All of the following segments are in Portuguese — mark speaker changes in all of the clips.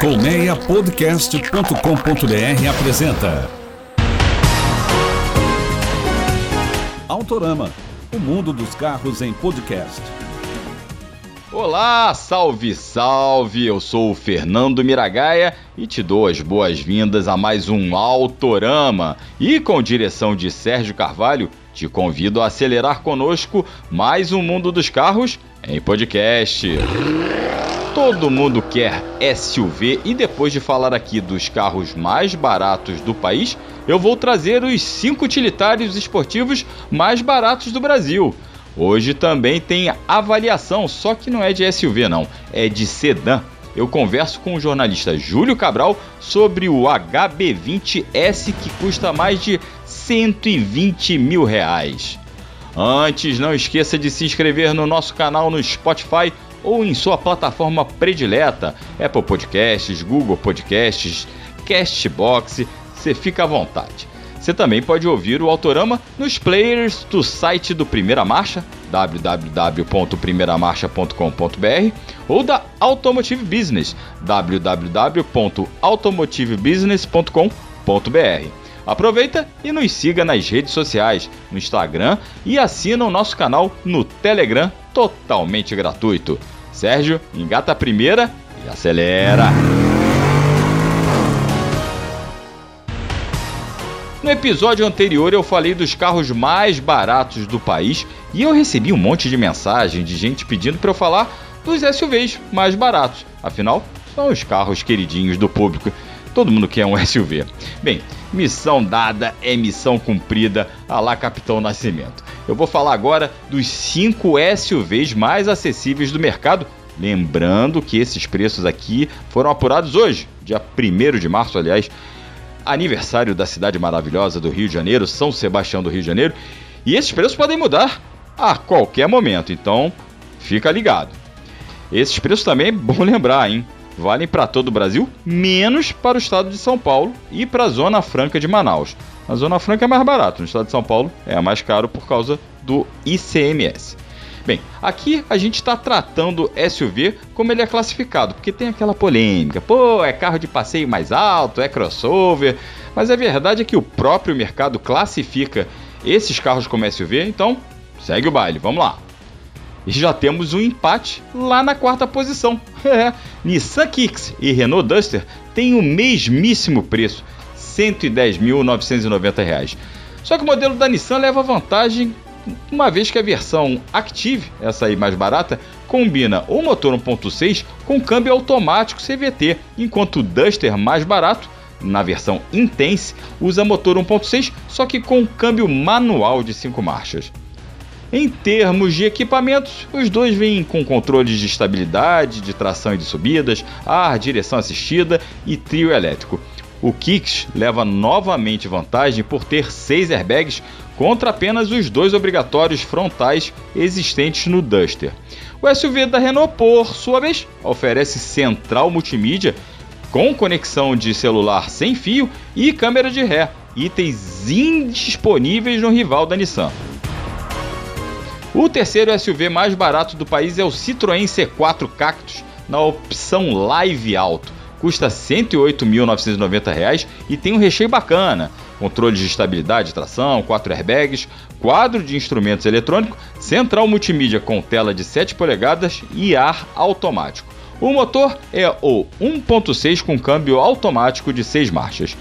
Speaker 1: Colmeiapodcast.com.br apresenta Autorama, o mundo dos carros em podcast.
Speaker 2: Olá, salve, salve! Eu sou o Fernando Miragaia e te dou as boas-vindas a mais um Autorama. E com direção de Sérgio Carvalho, te convido a acelerar conosco mais um mundo dos carros em podcast. Todo mundo quer SUV e depois de falar aqui dos carros mais baratos do país, eu vou trazer os 5 utilitários esportivos mais baratos do Brasil. Hoje também tem avaliação, só que não é de SUV não, é de sedã. Eu converso com o jornalista Júlio Cabral sobre o HB20S que custa mais de 120 mil reais. Antes, não esqueça de se inscrever no nosso canal no Spotify ou em sua plataforma predileta, Apple Podcasts, Google Podcasts, Castbox, você fica à vontade. Você também pode ouvir o Autorama nos players do site do Primeira Marcha, www.primeiramarcha.com.br, ou da Automotive Business, www.automotivebusiness.com.br. Aproveita e nos siga nas redes sociais, no Instagram e assina o nosso canal no Telegram, totalmente gratuito. Sérgio, engata a primeira e acelera! No episódio anterior eu falei dos carros mais baratos do país e eu recebi um monte de mensagem de gente pedindo para eu falar dos SUVs mais baratos. Afinal, são os carros queridinhos do público. Todo mundo quer um SUV. Bem, missão dada é missão cumprida. Alá Capitão Nascimento. Eu vou falar agora dos 5 SUVs mais acessíveis do mercado. Lembrando que esses preços aqui foram apurados hoje, dia 1 de março, aliás, aniversário da cidade maravilhosa do Rio de Janeiro, São Sebastião do Rio de Janeiro. E esses preços podem mudar a qualquer momento, então fica ligado. Esses preços também é bom lembrar, hein? Valem para todo o Brasil, menos para o estado de São Paulo e para a Zona Franca de Manaus. A Zona Franca é mais barato, no estado de São Paulo é mais caro por causa do ICMS. Bem, aqui a gente está tratando SUV como ele é classificado, porque tem aquela polêmica. Pô, é carro de passeio mais alto, é crossover. Mas a verdade é que o próprio mercado classifica esses carros como SUV, então segue o baile, vamos lá. Já temos um empate lá na quarta posição. É, Nissan Kicks e Renault Duster têm o mesmíssimo preço, R$ 110.990. Só que o modelo da Nissan leva vantagem uma vez que a versão Active, essa aí mais barata, combina o motor 1.6 com câmbio automático CVT, enquanto o Duster mais barato, na versão Intense, usa motor 1.6, só que com câmbio manual de 5 marchas. Em termos de equipamentos, os dois vêm com controles de estabilidade, de tração e de subidas, ar, direção assistida e trio elétrico. O Kicks leva novamente vantagem por ter seis airbags contra apenas os dois obrigatórios frontais existentes no Duster. O SUV da Renault, por sua vez, oferece central multimídia com conexão de celular sem fio e câmera de ré, itens indisponíveis no rival da Nissan. O terceiro SUV mais barato do país é o Citroën C4 Cactus, na opção Live Alto. Custa R$ 108.990 e tem um recheio bacana. Controle de estabilidade, tração, 4 airbags, quadro de instrumentos eletrônico, central multimídia com tela de 7 polegadas e ar automático. O motor é o 1.6 com câmbio automático de 6 marchas.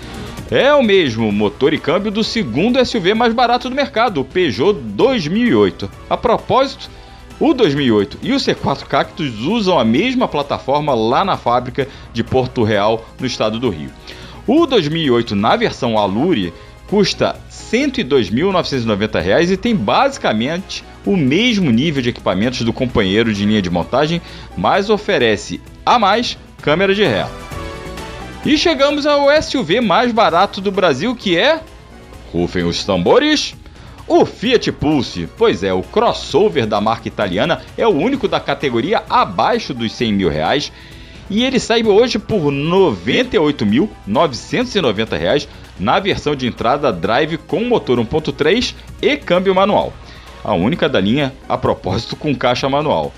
Speaker 2: É o mesmo motor e câmbio do segundo SUV mais barato do mercado, o Peugeot 2008. A propósito, o 2008 e o C4 Cactus usam a mesma plataforma lá na fábrica de Porto Real, no estado do Rio. O 2008 na versão Alure custa R$ 102.990 e tem basicamente o mesmo nível de equipamentos do companheiro de linha de montagem, mas oferece a mais câmera de ré. E chegamos ao SUV mais barato do Brasil, que é. Rufem os tambores! O Fiat Pulse, pois é, o crossover da marca italiana é o único da categoria abaixo dos 100 mil reais e ele sai hoje por R$ 98.990 na versão de entrada drive com motor 1.3 e câmbio manual. A única da linha, a propósito, com caixa manual.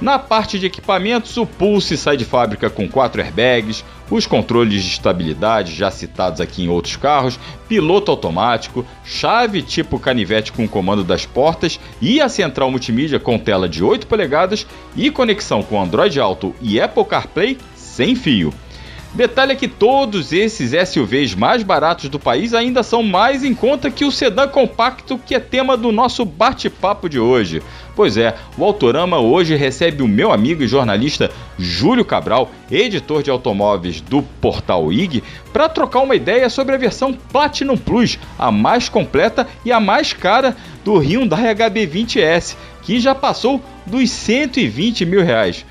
Speaker 2: Na parte de equipamentos, o Pulse sai de fábrica com quatro airbags, os controles de estabilidade já citados aqui em outros carros, piloto automático, chave tipo canivete com comando das portas e a central multimídia com tela de 8 polegadas e conexão com Android Auto e Apple CarPlay sem fio. Detalhe é que todos esses SUVs mais baratos do país ainda são mais em conta que o sedã compacto que é tema do nosso bate-papo de hoje. Pois é, o Autorama hoje recebe o meu amigo e jornalista Júlio Cabral, editor de automóveis do portal IG, para trocar uma ideia sobre a versão Platinum Plus, a mais completa e a mais cara do Hyundai HB20S, que já passou dos 120 mil reais.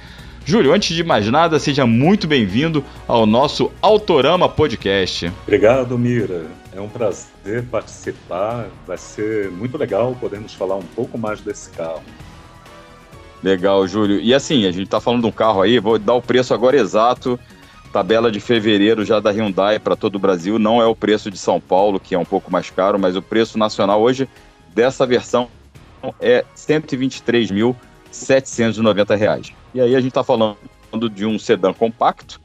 Speaker 2: Júlio, antes de mais nada, seja muito bem-vindo ao nosso Autorama Podcast.
Speaker 3: Obrigado, Mira. É um prazer participar. Vai ser muito legal podermos falar um pouco mais desse carro.
Speaker 2: Legal, Júlio. E assim, a gente está falando de um carro aí, vou dar o preço agora exato. Tabela de fevereiro já da Hyundai para todo o Brasil. Não é o preço de São Paulo, que é um pouco mais caro, mas o preço nacional hoje dessa versão é R$ 123.790. E aí a gente está falando de um sedã compacto,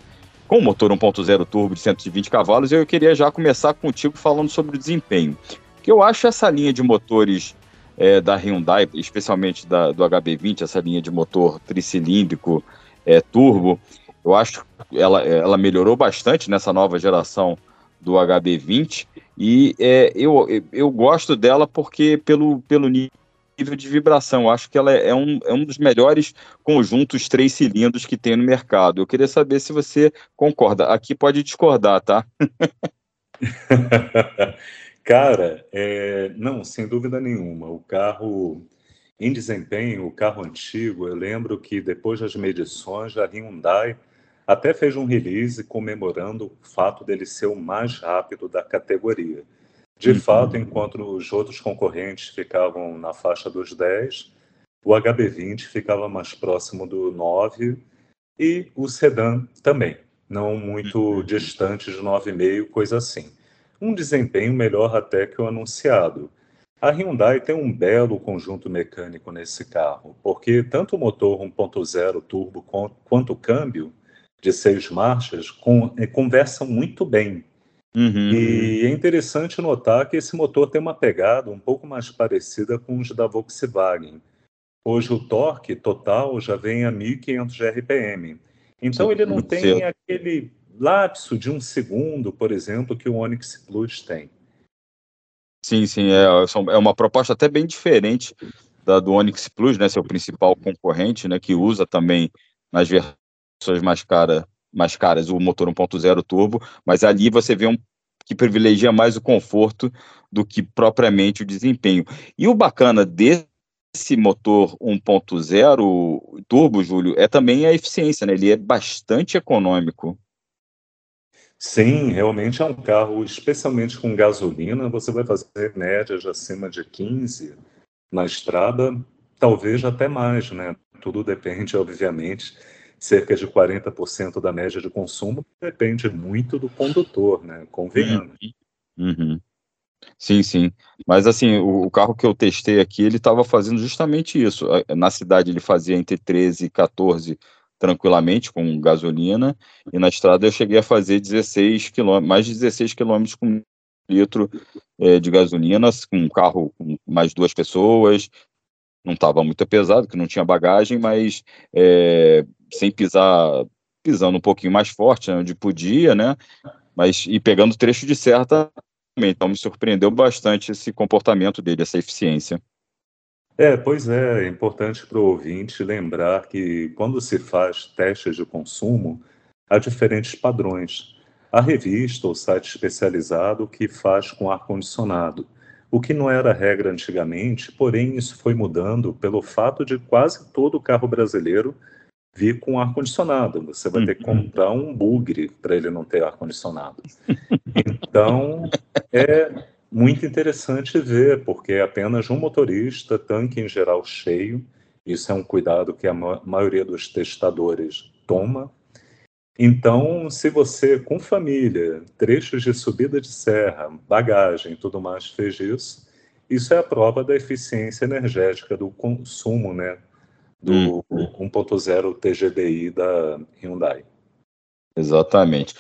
Speaker 2: com motor 1.0 turbo de 120 cavalos, eu queria já começar contigo falando sobre o desempenho. Que eu acho essa linha de motores é, da Hyundai, especialmente da, do HB20, essa linha de motor tricilíndrico é, turbo, eu acho que ela, ela melhorou bastante nessa nova geração do HB20 e é, eu, eu gosto dela porque pelo, pelo nível nível de vibração. Eu acho que ela é um, é um dos melhores conjuntos três cilindros que tem no mercado. Eu queria saber se você concorda. Aqui pode discordar, tá?
Speaker 3: Cara, é, não, sem dúvida nenhuma. O carro, em desempenho, o carro antigo, eu lembro que depois das medições, a Hyundai até fez um release comemorando o fato dele ser o mais rápido da categoria. De uhum. fato, enquanto os outros concorrentes ficavam na faixa dos 10, o HB20 ficava mais próximo do 9 e o sedã também, não muito uhum. distante de 9,5, coisa assim. Um desempenho melhor até que o anunciado. A Hyundai tem um belo conjunto mecânico nesse carro, porque tanto o motor 1.0 turbo quanto o câmbio de seis marchas conversam muito bem Uhum. E é interessante notar que esse motor tem uma pegada um pouco mais parecida com os da Volkswagen. Hoje o torque total já vem a 1500 RPM. Então ele não tem aquele lapso de um segundo, por exemplo, que o Onix Plus tem.
Speaker 2: Sim, sim, é, é uma proposta até bem diferente da do Onix Plus, né, seu principal concorrente, né, que usa também nas versões mais caras mais caras, o motor 1.0 turbo, mas ali você vê um que privilegia mais o conforto do que propriamente o desempenho. E o bacana desse motor 1.0 turbo, Júlio, é também a eficiência, né? Ele é bastante econômico.
Speaker 3: Sim, realmente é um carro, especialmente com gasolina, você vai fazer médias acima de 15 na estrada, talvez até mais, né? Tudo depende, obviamente, cerca de 40% da média de consumo depende muito do condutor, né? Convenhamos.
Speaker 2: Uhum. uhum. Sim, sim. Mas assim, o, o, carro que eu testei aqui, ele estava fazendo justamente isso. Na cidade ele fazia entre 13 e 14 tranquilamente com gasolina, e na estrada eu cheguei a fazer 16 km, mais de 16 km com litro é, de gasolina, com um carro com mais duas pessoas, não estava muito pesado, que não tinha bagagem, mas é, sem pisar, pisando um pouquinho mais forte, né, onde podia, né? Mas e pegando trecho de serra também. Então me surpreendeu bastante esse comportamento dele, essa eficiência.
Speaker 3: É, pois é, é importante para o ouvinte lembrar que quando se faz testes de consumo, há diferentes padrões. A revista ou site especializado que faz com ar-condicionado, o que não era regra antigamente, porém isso foi mudando pelo fato de quase todo carro brasileiro vir com ar-condicionado. Você vai ter que uhum. comprar um bugre para ele não ter ar-condicionado. Então, é muito interessante ver, porque é apenas um motorista, tanque em geral cheio. Isso é um cuidado que a maioria dos testadores toma. Então, se você, com família, trechos de subida de serra, bagagem tudo mais, fez isso, isso é a prova da eficiência energética do consumo né, do hum. 1.0 TGDI da Hyundai.
Speaker 2: Exatamente.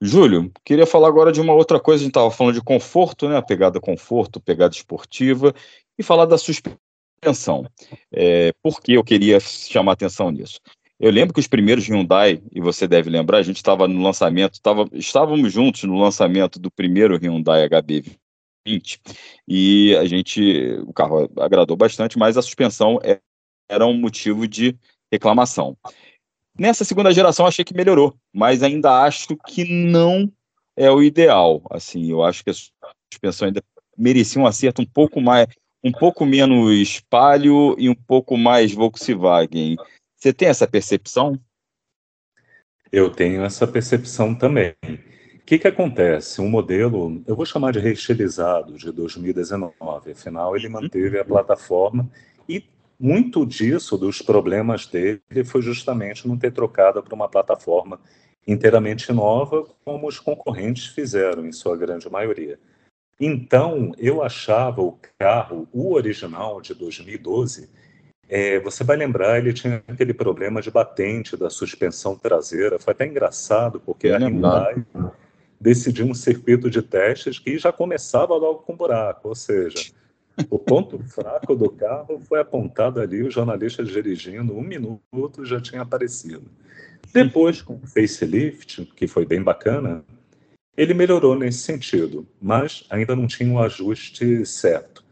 Speaker 2: Júlio, queria falar agora de uma outra coisa. A gente estava falando de conforto, né? A pegada conforto, pegada esportiva, e falar da suspensão. É, por que eu queria chamar atenção nisso? Eu lembro que os primeiros Hyundai, e você deve lembrar, a gente estava no lançamento, tava, estávamos juntos no lançamento do primeiro Hyundai HB20, e a gente, o carro agradou bastante, mas a suspensão é, era um motivo de reclamação. Nessa segunda geração achei que melhorou, mas ainda acho que não é o ideal. Assim, eu acho que a suspensão ainda merecia um acerto um pouco mais, um pouco menos Palio e um pouco mais Volkswagen. Você tem essa percepção?
Speaker 3: Eu tenho essa percepção também. O que, que acontece? Um modelo, eu vou chamar de reestilizado, de 2019, afinal ele manteve a plataforma muito disso, dos problemas dele, foi justamente não ter trocado para uma plataforma inteiramente nova, como os concorrentes fizeram, em sua grande maioria. Então, eu achava o carro, o original de 2012, é, você vai lembrar, ele tinha aquele problema de batente da suspensão traseira. Foi até engraçado, porque a Hyundai decidiu um circuito de testes que já começava logo com buraco, ou seja, o ponto fraco do carro foi apontado ali, o jornalista dirigindo, um minuto já tinha aparecido. Depois, com o facelift, que foi bem bacana, ele melhorou nesse sentido, mas ainda não tinha o um ajuste certo.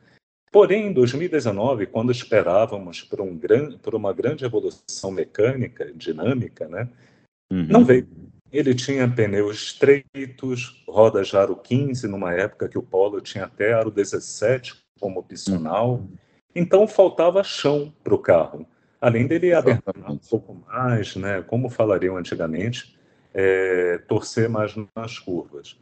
Speaker 3: Porém, em 2019, quando esperávamos por, um gran, por uma grande evolução mecânica, dinâmica, né, uhum. não veio. Ele tinha pneus estreitos, rodas aro 15, numa época que o Polo tinha até aro 17 como opcional. Então faltava chão para o carro. Além dele abertar um pouco mais, né, como falariam antigamente, é, torcer mais nas curvas.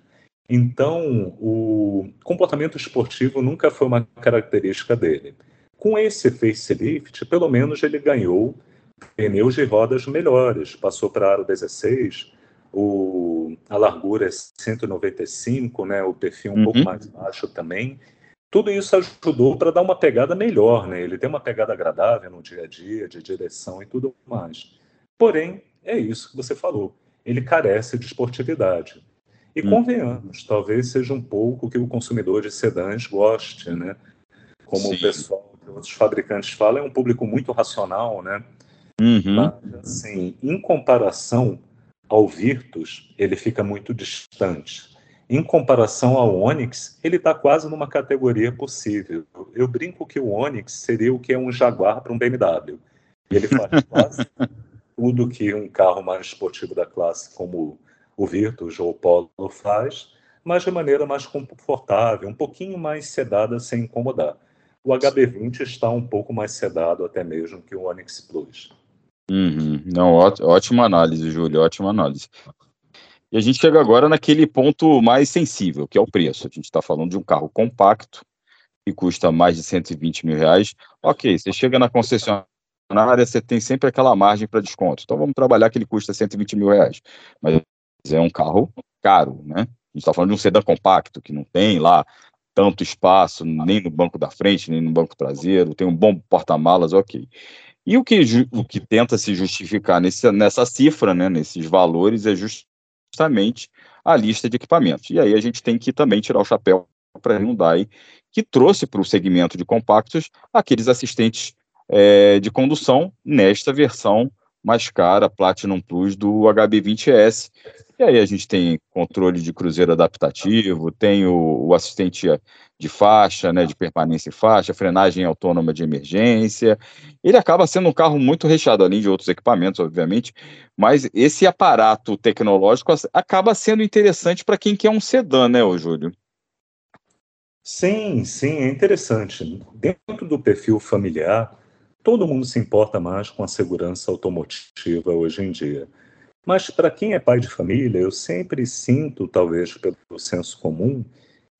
Speaker 3: Então, o comportamento esportivo nunca foi uma característica dele. Com esse facelift, pelo menos ele ganhou pneus de rodas melhores, passou para aro 16, o, a largura é 195, né, o perfil um uhum. pouco mais baixo também, tudo isso ajudou para dar uma pegada melhor, né? Ele tem uma pegada agradável no dia a dia, de direção e tudo mais. Porém, é isso que você falou. Ele carece de esportividade. E hum. convenhamos, talvez seja um pouco que o consumidor de sedãs goste, né? Como Sim. o pessoal que outros fabricantes falam, é um público muito racional, né? Uhum. Mas, assim, em comparação ao Virtus, ele fica muito distante. Em comparação ao Onix, ele está quase numa categoria possível. Eu brinco que o Onix seria o que é um Jaguar para um BMW. Ele faz quase tudo que um carro mais esportivo da classe, como o Virtus ou o Polo, faz, mas de maneira mais confortável, um pouquinho mais sedada sem incomodar. O HB20 está um pouco mais sedado até mesmo que o Onix Plus.
Speaker 2: Uhum. Não, ótima análise, Júlio, ótima análise. E a gente chega agora naquele ponto mais sensível, que é o preço. A gente está falando de um carro compacto, que custa mais de 120 mil reais. Ok, você chega na concessionária, você tem sempre aquela margem para desconto. Então vamos trabalhar que ele custa 120 mil reais. Mas é um carro caro, né? A gente está falando de um sedã compacto, que não tem lá tanto espaço, nem no banco da frente, nem no banco traseiro, tem um bom porta-malas, ok. E o que, o que tenta se justificar nesse, nessa cifra, né, nesses valores, é just, justamente a lista de equipamentos. E aí a gente tem que também tirar o chapéu para a Hyundai, que trouxe para o segmento de compactos aqueles assistentes é, de condução nesta versão mais cara, Platinum Plus do HB20S. E aí a gente tem controle de cruzeiro adaptativo, tem o, o assistente de faixa, né, de permanência em faixa, frenagem autônoma de emergência. Ele acaba sendo um carro muito recheado, além de outros equipamentos, obviamente, mas esse aparato tecnológico acaba sendo interessante para quem quer um sedã, né, ô Júlio?
Speaker 3: Sim, sim, é interessante. Dentro do perfil familiar, todo mundo se importa mais com a segurança automotiva hoje em dia. Mas para quem é pai de família, eu sempre sinto, talvez pelo senso comum,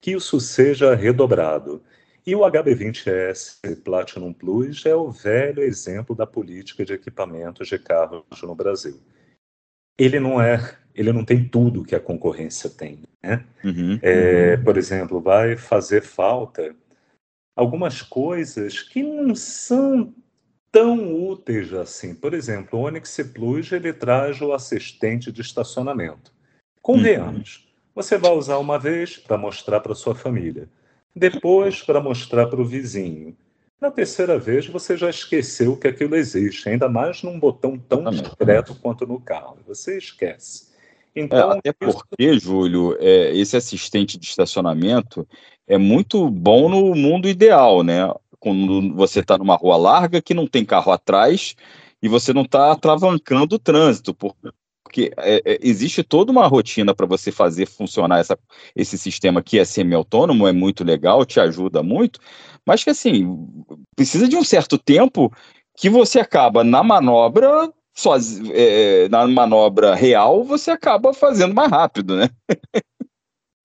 Speaker 3: que isso seja redobrado. E o HB20S Platinum Plus é o velho exemplo da política de equipamentos de carros no Brasil. Ele não é, ele não tem tudo que a concorrência tem. Né? Uhum, é, uhum. Por exemplo, vai fazer falta algumas coisas que não são tão úteis assim. Por exemplo, o Onix Plus ele traz o assistente de estacionamento. Convenhamos, uhum. você vai usar uma vez para mostrar para sua família, depois para mostrar para o vizinho. Na terceira vez você já esqueceu que aquilo existe, ainda mais num botão tão discreto quanto no carro. Você esquece.
Speaker 2: Então, é, até porque, Júlio, é, esse assistente de estacionamento é muito bom no mundo ideal, né? Quando você está numa rua larga que não tem carro atrás e você não está travancando o trânsito, porque é, é, existe toda uma rotina para você fazer funcionar essa, esse sistema que é semi-autônomo, é muito legal, te ajuda muito, mas que assim, precisa de um certo tempo que você acaba na manobra, sozinho, é, na manobra real, você acaba fazendo mais rápido, né?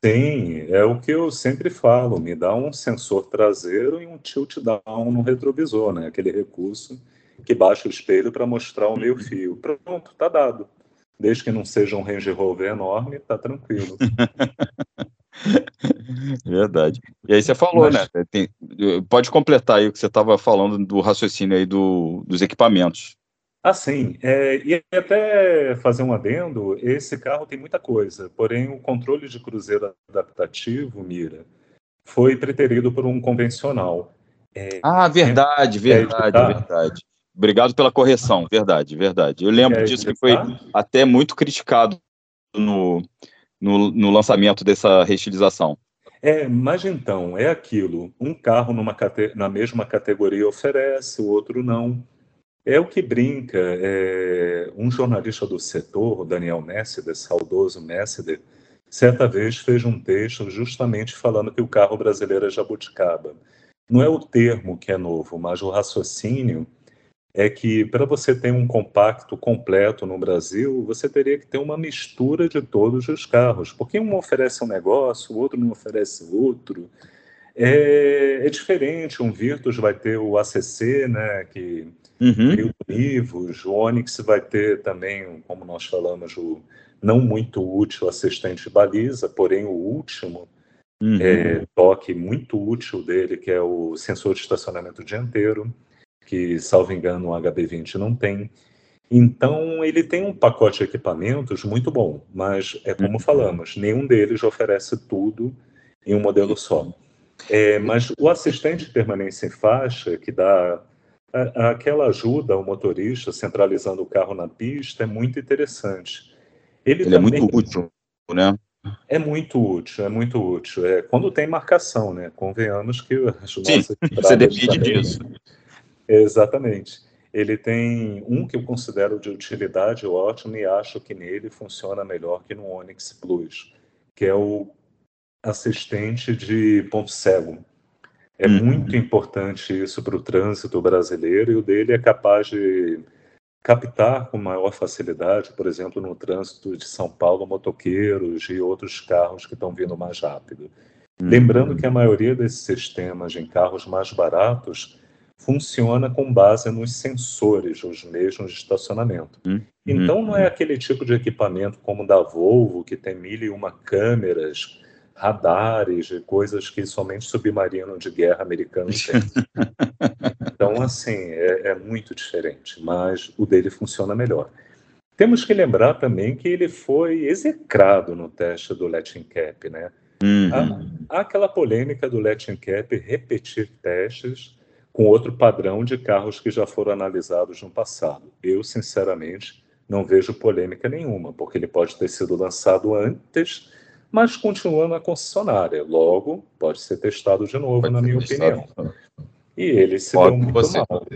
Speaker 3: Sim, é o que eu sempre falo, me dá um sensor traseiro e um tilt down no retrovisor, né? Aquele recurso que baixa o espelho para mostrar o meio uhum. fio. Pronto, tá dado. Desde que não seja um Range Rover enorme, tá tranquilo.
Speaker 2: Verdade. E aí você falou, Mas... né? Tem, pode completar aí o que você estava falando do raciocínio aí do, dos equipamentos.
Speaker 3: Assim, é, e até fazer um adendo, esse carro tem muita coisa, porém o controle de cruzeiro adaptativo, Mira, foi preterido por um convencional.
Speaker 2: É, ah, verdade, é, verdade, é verdade. Obrigado pela correção, verdade, verdade. Eu lembro disso que foi até muito criticado no, no, no lançamento dessa reestilização.
Speaker 3: É, mas então, é aquilo, um carro numa, na mesma categoria oferece, o outro não. É o que brinca. É, um jornalista do setor, o Daniel Messeder, saudoso Messeder, certa vez fez um texto justamente falando que o carro brasileiro é jabuticaba. Não é o termo que é novo, mas o raciocínio é que para você ter um compacto completo no Brasil, você teria que ter uma mistura de todos os carros, porque um oferece um negócio, o outro não oferece outro. É, é diferente, um Virtus vai ter o ACC, né, que Uhum. Livros, o Onix vai ter também, como nós falamos, o não muito útil assistente baliza, porém o último uhum. é, toque muito útil dele, que é o sensor de estacionamento dianteiro, que, salvo engano, o HB20 não tem. Então, ele tem um pacote de equipamentos muito bom, mas é como uhum. falamos, nenhum deles oferece tudo em um modelo só. É, mas o assistente de permanência em faixa, que dá aquela ajuda ao motorista centralizando o carro na pista é muito interessante.
Speaker 2: Ele, Ele também... é muito útil, né?
Speaker 3: É muito útil, é muito útil. É quando tem marcação, né? Convenhamos que as
Speaker 2: Sim, você depende também... disso.
Speaker 3: Exatamente. Ele tem um que eu considero de utilidade ótimo e acho que nele funciona melhor que no Onix Plus, que é o assistente de ponto cego. É uhum. muito importante isso para o trânsito brasileiro e o dele é capaz de captar com maior facilidade, por exemplo, no trânsito de São Paulo, motoqueiros e outros carros que estão vindo mais rápido. Uhum. Lembrando que a maioria desses sistemas em carros mais baratos funciona com base nos sensores, os mesmos de estacionamento. Uhum. Então não é aquele tipo de equipamento como da Volvo, que tem mil e uma câmeras, radares e coisas que somente submarino de guerra americano tem. então, assim, é, é, muito diferente, mas o dele funciona melhor. Temos que lembrar também que ele foi execrado no teste do Latin Cap, né? Uhum. Há, há aquela polêmica do Latin Cap repetir testes com outro padrão de carros que já foram analisados no passado. Eu, sinceramente, não vejo polêmica nenhuma, porque ele pode ter sido lançado antes mas continua na concessionária. Logo, pode ser testado de novo, pode na minha testado. opinião. E ele se pode deu muito você. mal.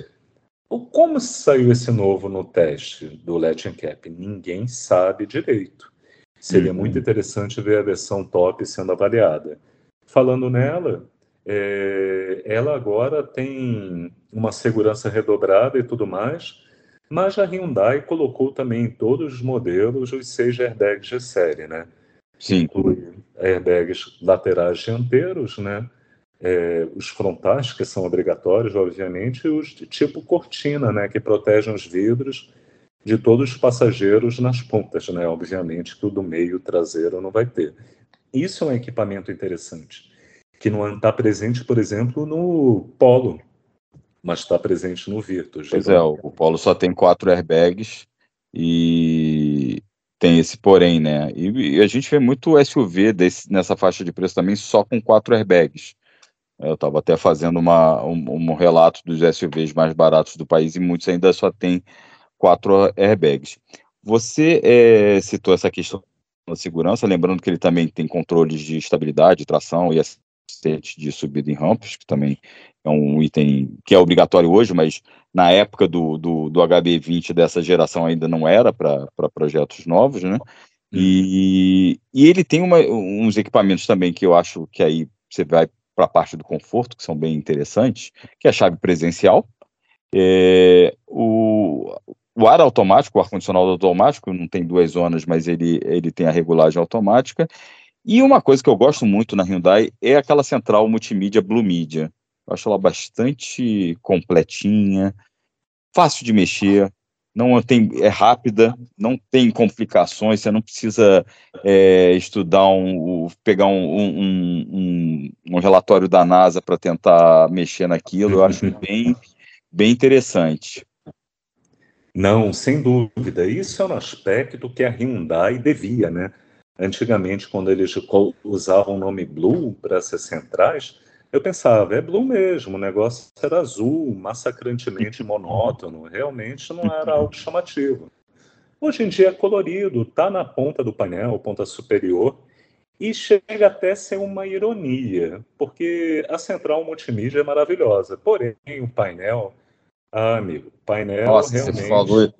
Speaker 3: Como saiu esse novo no teste do Latin Cap? Ninguém sabe direito. Seria uhum. muito interessante ver a versão top sendo avaliada. Falando nela, é, ela agora tem uma segurança redobrada e tudo mais, mas a Hyundai colocou também em todos os modelos os seis airbags de série, né?
Speaker 2: Sim.
Speaker 3: inclui airbags laterais dianteiros, né? É, os frontais, que são obrigatórios, obviamente, e os de tipo cortina, né? Que protegem os vidros de todos os passageiros nas pontas, né? Obviamente que o do meio traseiro não vai ter. Isso é um equipamento interessante, que não está presente, por exemplo, no Polo. mas está presente no Virtus.
Speaker 2: Pois é, o, o Polo só tem quatro airbags e tem esse porém, né? E, e a gente vê muito SUV desse, nessa faixa de preço também só com quatro airbags. Eu estava até fazendo uma, um, um, relato dos SUVs mais baratos do país e muitos ainda só têm quatro airbags. Você é, citou essa questão da segurança, lembrando que ele também tem controles de estabilidade, tração e assistente de subida em rampas, que também é um item que é obrigatório hoje, mas na época do, do, do HB20 dessa geração ainda não era para projetos novos, né? E, e ele tem uma, uns equipamentos também que eu acho que aí você vai para a parte do conforto, que são bem interessantes, que é a chave presencial, é, o, o ar automático, o ar-condicionado automático, não tem duas zonas, mas ele, ele tem a regulagem automática. E uma coisa que eu gosto muito na Hyundai é aquela central multimídia Blue Media. Eu acho ela bastante completinha, fácil de mexer, não tem, é rápida, não tem complicações, você não precisa é, estudar um, pegar um, um, um, um relatório da NASA para tentar mexer naquilo, eu acho bem, bem interessante.
Speaker 3: Não, sem dúvida. Isso é um aspecto que a Hyundai devia, né? Antigamente, quando eles usavam o nome Blue para essas centrais, eu pensava, é Blue mesmo, o negócio era azul, massacrantemente monótono, realmente não era algo chamativo. Hoje em dia é colorido, está na ponta do painel, ponta superior, e chega até a ser uma ironia, porque a central multimídia é maravilhosa, porém o painel, ah, amigo, painel
Speaker 2: Nossa,
Speaker 3: realmente...
Speaker 2: Você falou,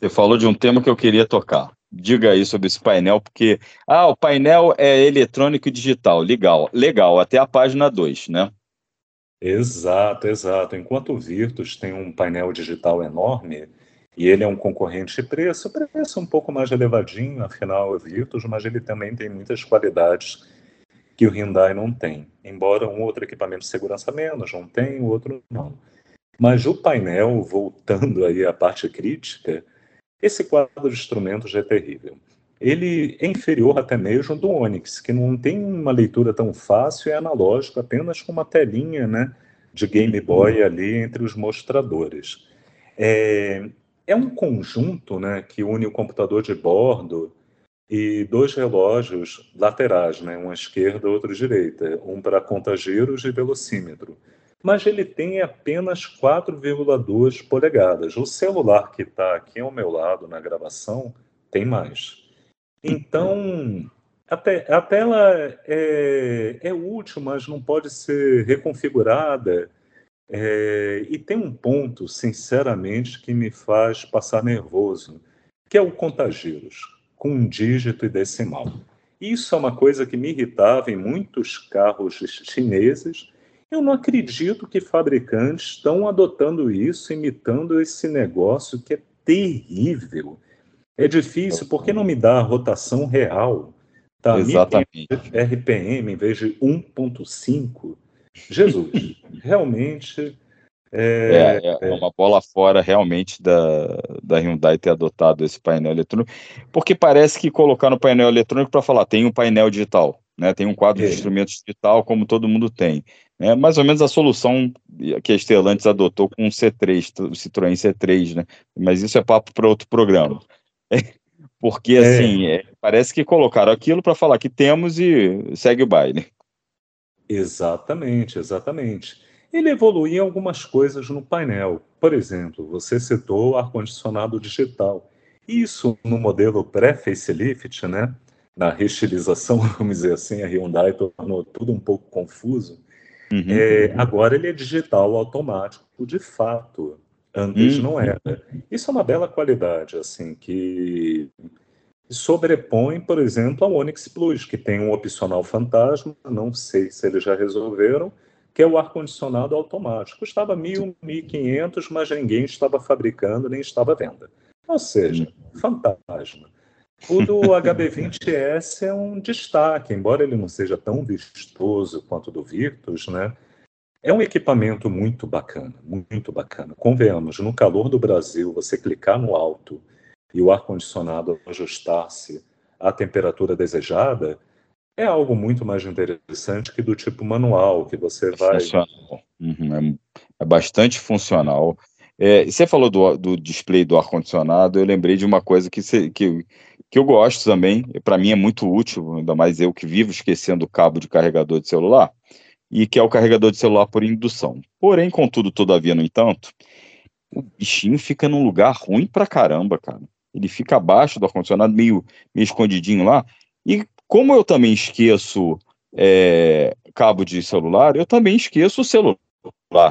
Speaker 2: você falou de um tema que eu queria tocar diga aí sobre esse painel, porque ah, o painel é eletrônico e digital, legal, legal, até a página 2, né?
Speaker 3: Exato, exato. Enquanto o Virtus tem um painel digital enorme e ele é um concorrente de preço, preço um pouco mais elevadinho, afinal é Virtus, mas ele também tem muitas qualidades que o Hyundai não tem. Embora um outro equipamento de segurança menos não tem, o outro não. Mas o painel, voltando aí à parte crítica, esse quadro de instrumentos é terrível. Ele é inferior até mesmo do Onix, que não tem uma leitura tão fácil é analógico, apenas com uma telinha né, de Game Boy ali entre os mostradores. É, é um conjunto né, que une o computador de bordo e dois relógios laterais, né, um à esquerda e outro à direita, um para conta-giros e velocímetro mas ele tem apenas 4,2 polegadas. O celular que está aqui ao meu lado na gravação tem mais. Então, a, te a tela é, é, útil, mas não pode ser reconfigurada. É, e tem um ponto, sinceramente, que me faz passar nervoso, que é o contagiros, com um dígito e decimal. Isso é uma coisa que me irritava em muitos carros chineses, eu não acredito que fabricantes estão adotando isso, imitando esse negócio que é terrível. É difícil, porque não me dá a rotação real?
Speaker 2: Tá? Exatamente.
Speaker 3: RPM em vez de 1.5. Jesus, realmente.
Speaker 2: É, é, é, uma bola fora realmente da, da Hyundai ter adotado esse painel eletrônico, porque parece que colocar no painel eletrônico para falar tem um painel digital, né? Tem um quadro é. de instrumentos digital como todo mundo tem. É mais ou menos a solução que a Stellantis adotou com o C3, o Citroën C3, né? Mas isso é papo para outro programa. Porque, é. assim, é, parece que colocaram aquilo para falar que temos e segue o baile.
Speaker 3: Exatamente, exatamente. Ele evoluiu em algumas coisas no painel. Por exemplo, você citou ar-condicionado digital. Isso no modelo pré-facelift, né? Na restilização, vamos dizer assim, a Hyundai tornou tudo um pouco confuso Uhum. É, agora ele é digital automático, de fato. Antes uhum. não era. Isso é uma bela qualidade, assim, que sobrepõe, por exemplo, ao Onix Plus, que tem um opcional fantasma, não sei se eles já resolveram, que é o ar-condicionado automático. Custava mil, mil quinhentos, mas ninguém estava fabricando nem estava à venda. Ou seja, uhum. fantasma. O do HB20S é um destaque, embora ele não seja tão vistoso quanto o do Virtus, né? É um equipamento muito bacana, muito bacana. Convenhamos, no calor do Brasil, você clicar no alto e o ar-condicionado ajustar-se à temperatura desejada, é algo muito mais interessante que do tipo manual, que você vai.
Speaker 2: Uhum, é, é, bastante funcional. É, você falou do, do display do ar-condicionado, eu lembrei de uma coisa que, que, que eu gosto também, para mim é muito útil, ainda mais eu que vivo esquecendo o cabo de carregador de celular, e que é o carregador de celular por indução. Porém, contudo, todavia, no entanto, o bichinho fica num lugar ruim pra caramba, cara. Ele fica abaixo do ar-condicionado, meio, meio escondidinho lá, e como eu também esqueço é, cabo de celular, eu também esqueço o celular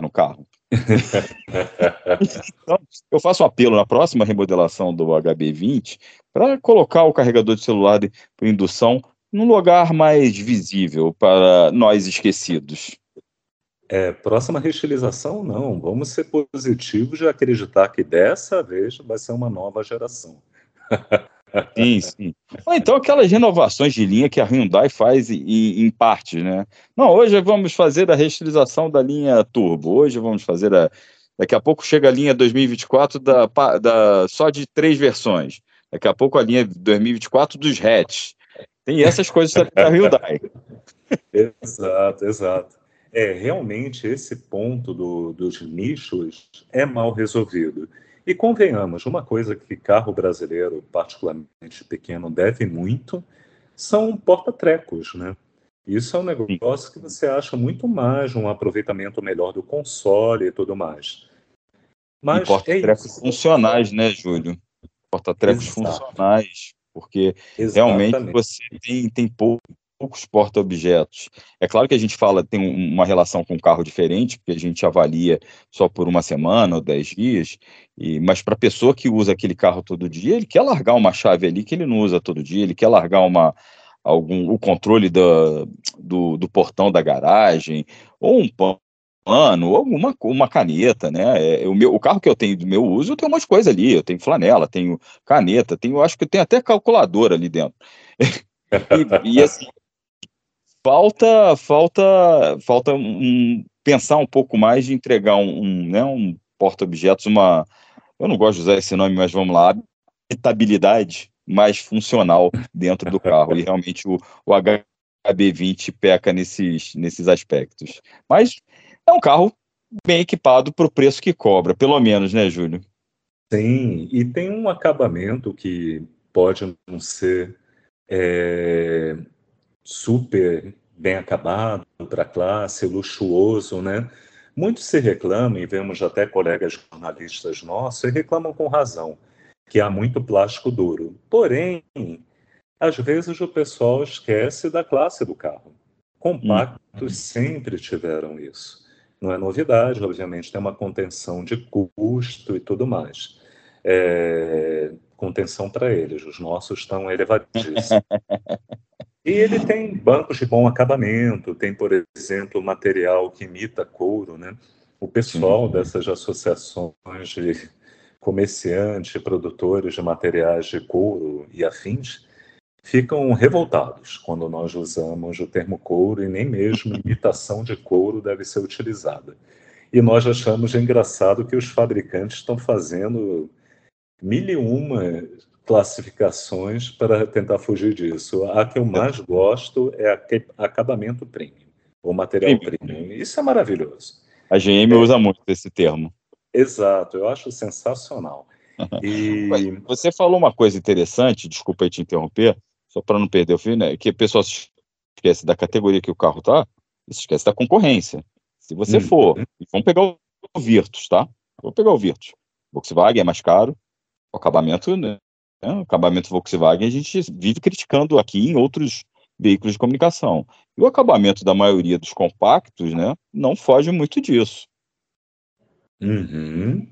Speaker 2: no carro. Então, eu faço um apelo na próxima remodelação do HB20 para colocar o carregador de celular de, por indução num lugar mais visível para nós esquecidos.
Speaker 3: É, próxima reutilização, não. Vamos ser positivos e acreditar que dessa vez vai ser uma nova geração.
Speaker 2: Sim, sim. Ou então aquelas renovações de linha que a Hyundai faz em, em partes, né? Não, hoje vamos fazer a reestilização da linha Turbo, hoje vamos fazer a. Daqui a pouco chega a linha 2024 da, da, só de três versões. Daqui a pouco a linha 2024 dos hatch. Tem essas coisas da Hyundai.
Speaker 3: exato, exato. É, realmente esse ponto do, dos nichos é mal resolvido. E convenhamos, uma coisa que carro brasileiro, particularmente pequeno, deve muito são porta-trecos, né? Isso é um negócio que você acha muito mais um aproveitamento melhor do console e tudo mais.
Speaker 2: Mas e porta-trecos é funcionais, né, Júlio? Porta-trecos funcionais, porque Exatamente. realmente você tem, tem pouco poucos porta-objetos. É claro que a gente fala, tem uma relação com um carro diferente, porque a gente avalia só por uma semana ou dez dias, e, mas para a pessoa que usa aquele carro todo dia, ele quer largar uma chave ali que ele não usa todo dia, ele quer largar uma, algum, o controle da, do, do portão da garagem, ou um pano, ou alguma uma caneta, né? É, o, meu, o carro que eu tenho do meu uso, eu tenho umas coisas ali, eu tenho flanela, tenho caneta, tenho, acho que tenho até calculadora ali dentro. e, e, assim, falta falta falta um, pensar um pouco mais de entregar um, um, né, um porta-objetos, uma eu não gosto de usar esse nome, mas vamos lá, habitabilidade mais funcional dentro do carro. E realmente o, o HB20 peca nesses, nesses aspectos. Mas é um carro bem equipado para o preço que cobra, pelo menos, né, Júlio?
Speaker 3: Sim, e tem um acabamento que pode não ser é, super bem acabado para a classe, luxuoso, né? Muito se reclama, e vemos até colegas jornalistas nossos, e reclamam com razão, que há muito plástico duro. Porém, às vezes o pessoal esquece da classe do carro. Compactos uhum. sempre tiveram isso. Não é novidade, obviamente, tem uma contenção de custo e tudo mais. É, contenção para eles, os nossos estão elevadíssimos. E ele tem bancos de bom acabamento, tem, por exemplo, material que imita couro, né? O pessoal Sim. dessas associações de comerciantes, produtores de materiais de couro e afins, ficam revoltados quando nós usamos o termo couro e nem mesmo imitação de couro deve ser utilizada. E nós achamos engraçado que os fabricantes estão fazendo mil e uma classificações para tentar fugir disso. A que eu mais gosto é acabamento premium, ou material premium. premium. Isso é maravilhoso.
Speaker 2: A GM é, usa muito esse termo.
Speaker 3: Exato, eu acho sensacional. E...
Speaker 2: Você falou uma coisa interessante, desculpa te interromper, só para não perder o fio, né? Que a pessoa se esquece da categoria que o carro está, se esquece da concorrência. Se você uhum. for, vamos pegar o Virtus, tá? Vou pegar o Virtus. Volkswagen é mais caro, o acabamento né, né, o acabamento Volkswagen a gente vive criticando aqui em outros veículos de comunicação. E o acabamento da maioria dos compactos né, não foge muito disso.
Speaker 3: Uhum.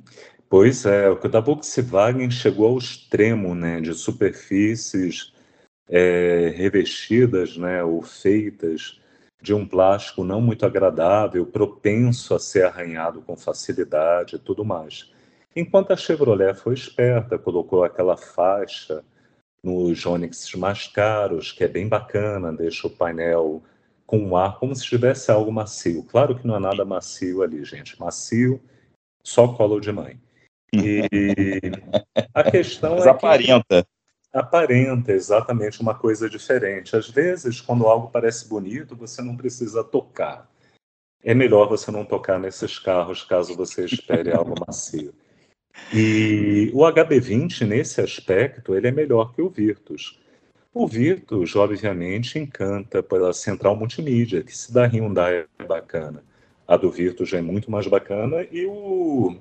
Speaker 3: Pois é, o da Volkswagen chegou ao extremo né, de superfícies é, revestidas né, ou feitas de um plástico não muito agradável, propenso a ser arranhado com facilidade e tudo mais. Enquanto a Chevrolet foi esperta, colocou aquela faixa nos Onix mais caros, que é bem bacana, deixa o painel com um ar como se tivesse algo macio. Claro que não é nada macio ali, gente. Macio, só colo de mãe. E a questão
Speaker 2: Mas é aparenta.
Speaker 3: aparenta exatamente uma coisa diferente. Às vezes, quando algo parece bonito, você não precisa tocar. É melhor você não tocar nesses carros caso você espere algo macio. E o HB20, nesse aspecto, ele é melhor que o Virtus. O Virtus, obviamente, encanta pela central multimídia, que se da Hyundai é bacana. A do Virtus é muito mais bacana e o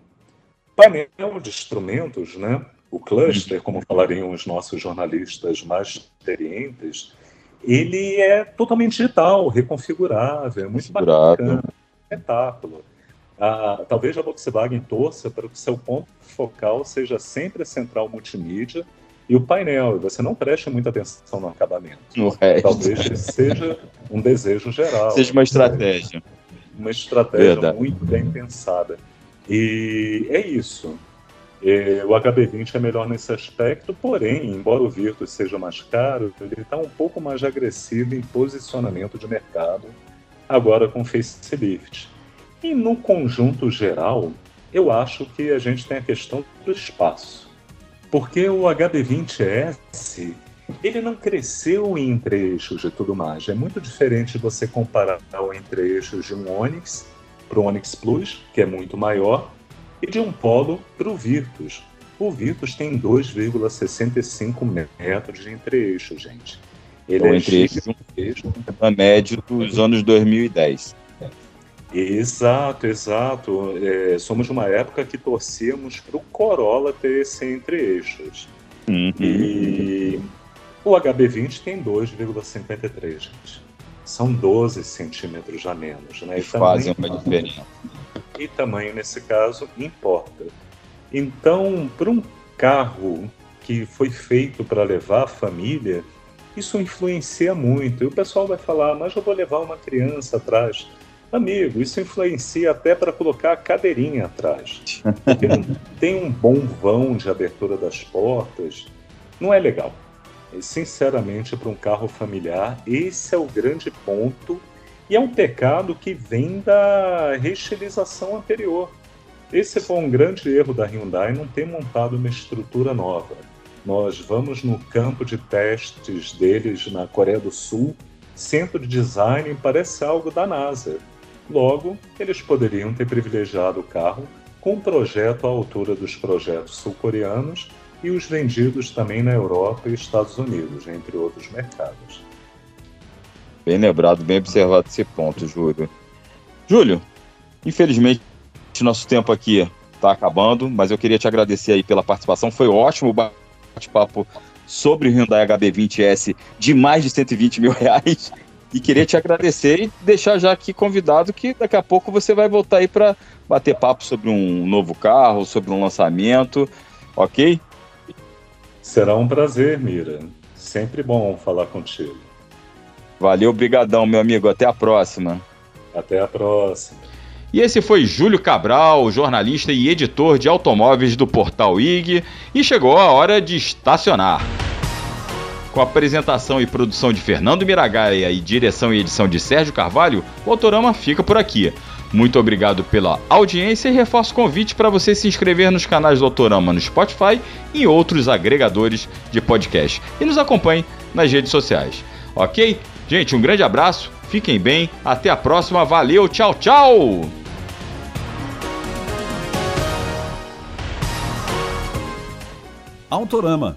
Speaker 3: painel de instrumentos, né? o cluster, como falariam os nossos jornalistas mais experientes, ele é totalmente digital, reconfigurável, é muito bacana, espetáculo. Ah, talvez a Volkswagen torça para que o seu ponto focal seja sempre a central multimídia e o painel, e você não preste muita atenção no acabamento.
Speaker 2: No
Speaker 3: Talvez seja um desejo geral.
Speaker 2: Seja uma estratégia.
Speaker 3: Uma estratégia Verdade. muito bem pensada. E é isso. É, o HB20 é melhor nesse aspecto, porém, embora o Virtus seja mais caro, ele está um pouco mais agressivo em posicionamento de mercado, agora com facelift. E no conjunto geral, eu acho que a gente tem a questão do espaço. Porque o HB20S, ele não cresceu em entre-eixos e tudo mais. É muito diferente você comparar o entre-eixos de um Onix para o Onix Plus, que é muito maior, e de um polo para o Virtus. O Virtus tem 2,65 metros de entre-eixo, gente.
Speaker 2: Ele então, é entre-eixo na média dos anos 2010.
Speaker 3: Exato, exato. É, somos uma época que torcíamos para o Corolla ter esse entre-eixos. Uhum. E o HB20 tem 2,53, gente. São 12 centímetros a menos. Né?
Speaker 2: Fazem uma diferença
Speaker 3: e tamanho, nesse caso, importa. Então, para um carro que foi feito para levar a família, isso influencia muito. E o pessoal vai falar, mas eu vou levar uma criança atrás. Amigo, isso influencia até para colocar a cadeirinha atrás. Tem um bom vão de abertura das portas. Não é legal. E, sinceramente, para um carro familiar, esse é o grande ponto e é um pecado que vem da reestilização anterior. Esse foi um grande erro da Hyundai não ter montado uma estrutura nova. Nós vamos no campo de testes deles na Coreia do Sul, centro de design parece algo da NASA. Logo, eles poderiam ter privilegiado o carro com um projeto à altura dos projetos sul-coreanos e os vendidos também na Europa e Estados Unidos, entre outros mercados.
Speaker 2: Bem lembrado, bem observado esse ponto, Júlio. Júlio, infelizmente nosso tempo aqui está acabando, mas eu queria te agradecer aí pela participação. Foi ótimo o bate-papo sobre o Hyundai HB20S de mais de 120 mil reais. E queria te agradecer e deixar já aqui convidado que daqui a pouco você vai voltar aí para bater papo sobre um novo carro, sobre um lançamento, ok?
Speaker 3: Será um prazer, Mira. Sempre bom falar contigo.
Speaker 2: Valeu, brigadão, meu amigo. Até a próxima.
Speaker 3: Até a próxima.
Speaker 2: E esse foi Júlio Cabral, jornalista e editor de automóveis do portal IG, e chegou a hora de estacionar. Com apresentação e produção de Fernando Miragaia e direção e edição de Sérgio Carvalho, o Autorama fica por aqui. Muito obrigado pela audiência e reforço o convite para você se inscrever nos canais do Autorama no Spotify e outros agregadores de podcast. E nos acompanhe nas redes sociais. Ok? Gente, um grande abraço, fiquem bem, até a próxima, valeu, tchau, tchau!
Speaker 1: Autorama,